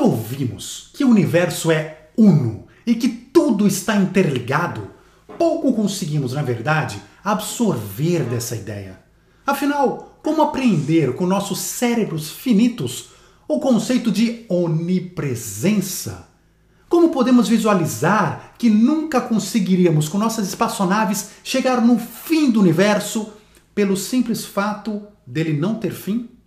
Quando ouvimos que o universo é uno e que tudo está interligado, pouco conseguimos, na verdade, absorver dessa ideia. Afinal, como apreender com nossos cérebros finitos o conceito de onipresença? Como podemos visualizar que nunca conseguiríamos com nossas espaçonaves chegar no fim do universo pelo simples fato dele não ter fim?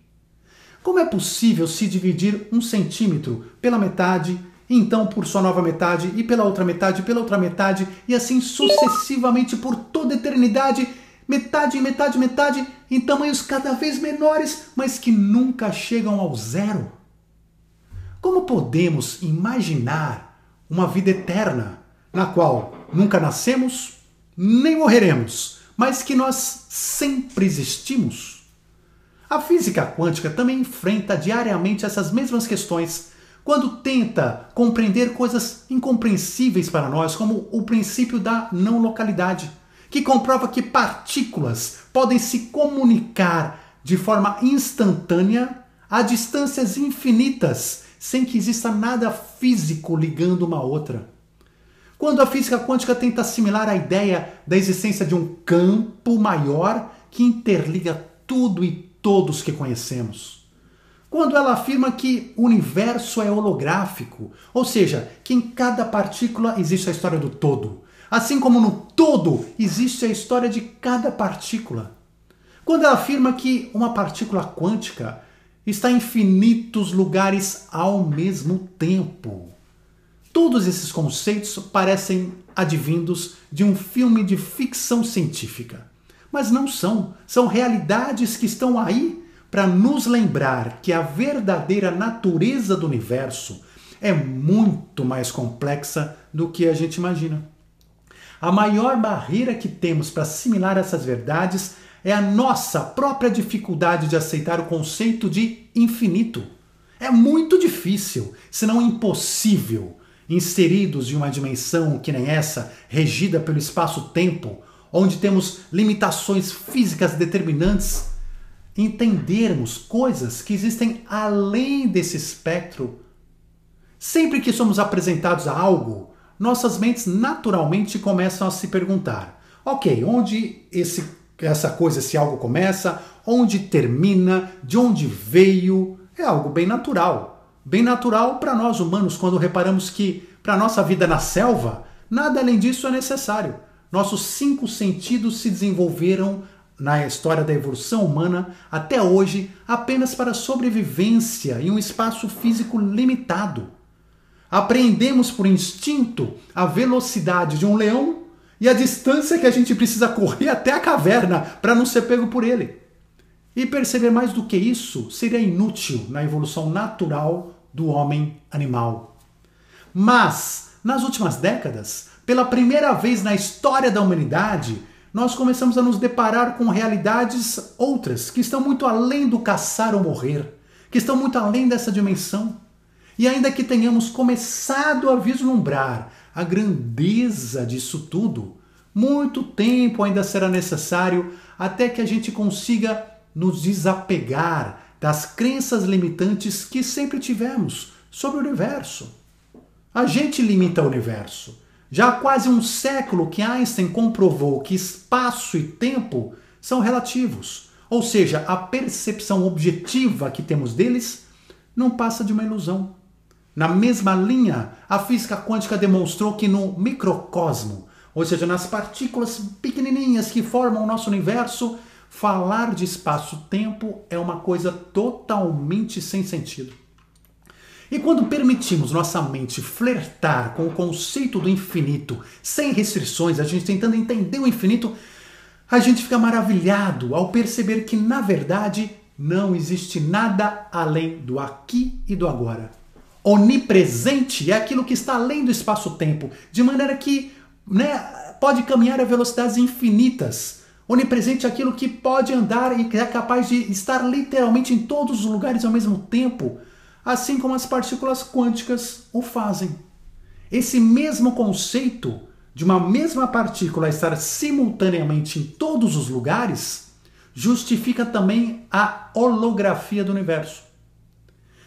Como é possível se dividir um centímetro pela metade, então por sua nova metade, e pela outra metade, pela outra metade, e assim sucessivamente por toda a eternidade, metade, metade, metade, em tamanhos cada vez menores, mas que nunca chegam ao zero? Como podemos imaginar uma vida eterna na qual nunca nascemos nem morreremos, mas que nós sempre existimos? A física quântica também enfrenta diariamente essas mesmas questões quando tenta compreender coisas incompreensíveis para nós, como o princípio da não localidade, que comprova que partículas podem se comunicar de forma instantânea a distâncias infinitas, sem que exista nada físico ligando uma outra. Quando a física quântica tenta assimilar a ideia da existência de um campo maior que interliga tudo e todos que conhecemos. Quando ela afirma que o universo é holográfico, ou seja, que em cada partícula existe a história do todo, assim como no todo existe a história de cada partícula. Quando ela afirma que uma partícula quântica está em infinitos lugares ao mesmo tempo. Todos esses conceitos parecem advindos de um filme de ficção científica mas não são. São realidades que estão aí para nos lembrar que a verdadeira natureza do universo é muito mais complexa do que a gente imagina. A maior barreira que temos para assimilar essas verdades é a nossa própria dificuldade de aceitar o conceito de infinito. É muito difícil, se não impossível, inseridos em uma dimensão que nem essa, regida pelo espaço-tempo, onde temos limitações físicas determinantes, entendermos coisas que existem além desse espectro. Sempre que somos apresentados a algo, nossas mentes naturalmente começam a se perguntar: ok, onde esse, essa coisa, esse algo começa, onde termina, de onde veio? É algo bem natural. Bem natural para nós humanos quando reparamos que, para nossa vida na selva, nada além disso é necessário. Nossos cinco sentidos se desenvolveram na história da evolução humana até hoje apenas para sobrevivência em um espaço físico limitado. Apreendemos por instinto a velocidade de um leão e a distância que a gente precisa correr até a caverna para não ser pego por ele. E perceber mais do que isso seria inútil na evolução natural do homem animal. Mas, nas últimas décadas, pela primeira vez na história da humanidade, nós começamos a nos deparar com realidades outras, que estão muito além do caçar ou morrer, que estão muito além dessa dimensão. E ainda que tenhamos começado a vislumbrar a grandeza disso tudo, muito tempo ainda será necessário até que a gente consiga nos desapegar das crenças limitantes que sempre tivemos sobre o universo. A gente limita o universo. Já há quase um século que Einstein comprovou que espaço e tempo são relativos, ou seja, a percepção objetiva que temos deles não passa de uma ilusão. Na mesma linha, a física quântica demonstrou que no microcosmo, ou seja, nas partículas pequenininhas que formam o nosso universo, falar de espaço-tempo é uma coisa totalmente sem sentido. E quando permitimos nossa mente flertar com o conceito do infinito, sem restrições, a gente tentando entender o infinito, a gente fica maravilhado ao perceber que, na verdade, não existe nada além do aqui e do agora. Onipresente é aquilo que está além do espaço-tempo, de maneira que né, pode caminhar a velocidades infinitas. Onipresente é aquilo que pode andar e é capaz de estar literalmente em todos os lugares ao mesmo tempo assim como as partículas quânticas o fazem. Esse mesmo conceito de uma mesma partícula estar simultaneamente em todos os lugares justifica também a holografia do universo.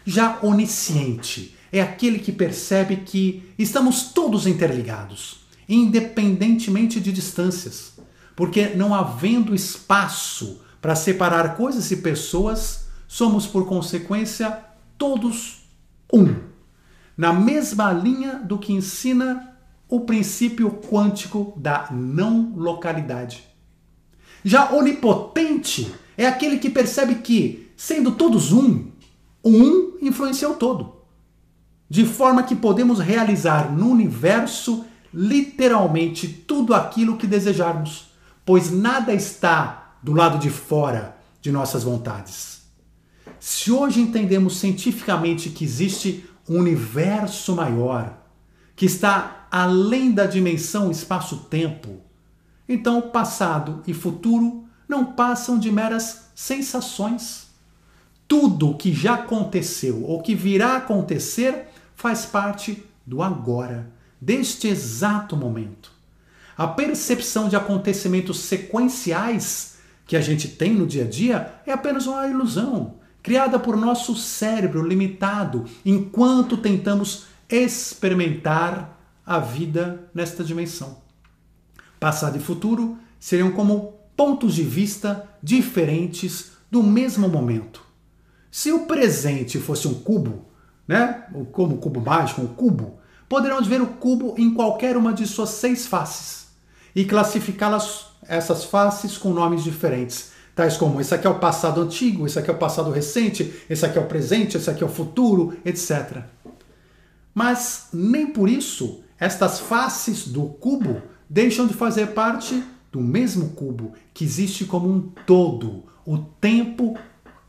Já onisciente é aquele que percebe que estamos todos interligados, independentemente de distâncias, porque não havendo espaço para separar coisas e pessoas, somos por consequência todos um. Na mesma linha do que ensina o princípio quântico da não localidade. Já onipotente é aquele que percebe que, sendo todos um, o um influencia o todo. De forma que podemos realizar no universo literalmente tudo aquilo que desejarmos, pois nada está do lado de fora de nossas vontades. Se hoje entendemos cientificamente que existe um universo maior, que está além da dimensão espaço-tempo, então passado e futuro não passam de meras sensações. Tudo que já aconteceu ou que virá acontecer faz parte do agora, deste exato momento. A percepção de acontecimentos sequenciais que a gente tem no dia a dia é apenas uma ilusão, criada por nosso cérebro limitado, enquanto tentamos experimentar a vida nesta dimensão. Passado e futuro seriam como pontos de vista diferentes do mesmo momento. Se o presente fosse um cubo, né, como o cubo mágico, um cubo, poderemos ver o cubo em qualquer uma de suas seis faces e classificá-las essas faces com nomes diferentes, tais como esse aqui é o passado antigo, esse aqui é o passado recente, esse aqui é o presente, esse aqui é o futuro, etc. Mas nem por isso estas faces do cubo deixam de fazer parte do mesmo cubo que existe como um todo, o tempo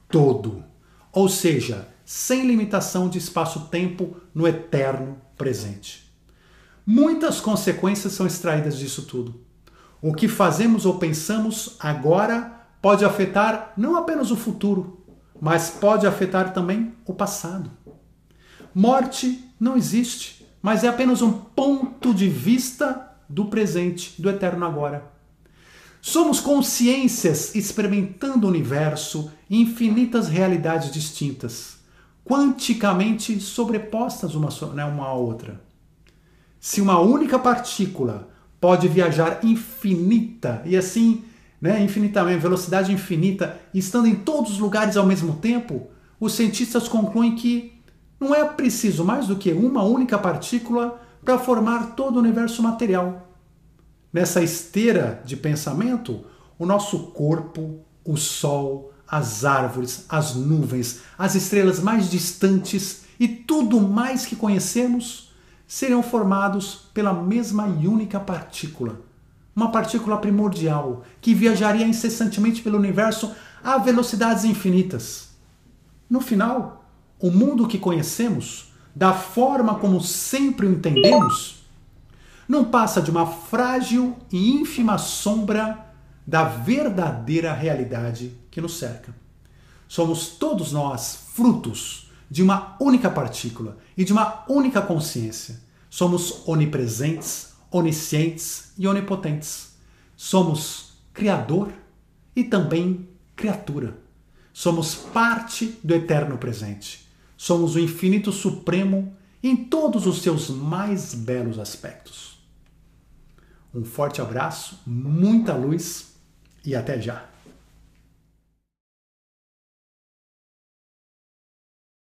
todo. Ou seja, sem limitação de espaço-tempo no eterno presente. Muitas consequências são extraídas disso tudo. O que fazemos ou pensamos agora pode afetar não apenas o futuro, mas pode afetar também o passado. Morte não existe, mas é apenas um ponto de vista do presente, do eterno agora. Somos consciências experimentando o universo em infinitas realidades distintas, quanticamente sobrepostas uma, né, uma à outra. Se uma única partícula pode viajar infinita e assim, né, infinitamente, velocidade infinita, estando em todos os lugares ao mesmo tempo, os cientistas concluem que não é preciso mais do que uma única partícula para formar todo o universo material. Nessa esteira de pensamento, o nosso corpo, o sol, as árvores, as nuvens, as estrelas mais distantes e tudo mais que conhecemos seriam formados pela mesma e única partícula. Uma partícula primordial que viajaria incessantemente pelo universo a velocidades infinitas. No final, o mundo que conhecemos, da forma como sempre o entendemos, não passa de uma frágil e ínfima sombra da verdadeira realidade que nos cerca. Somos todos nós frutos de uma única partícula e de uma única consciência. Somos onipresentes, oniscientes e onipotentes. Somos Criador e também criatura. Somos parte do eterno presente. Somos o infinito supremo em todos os seus mais belos aspectos. Um forte abraço, muita luz e até já!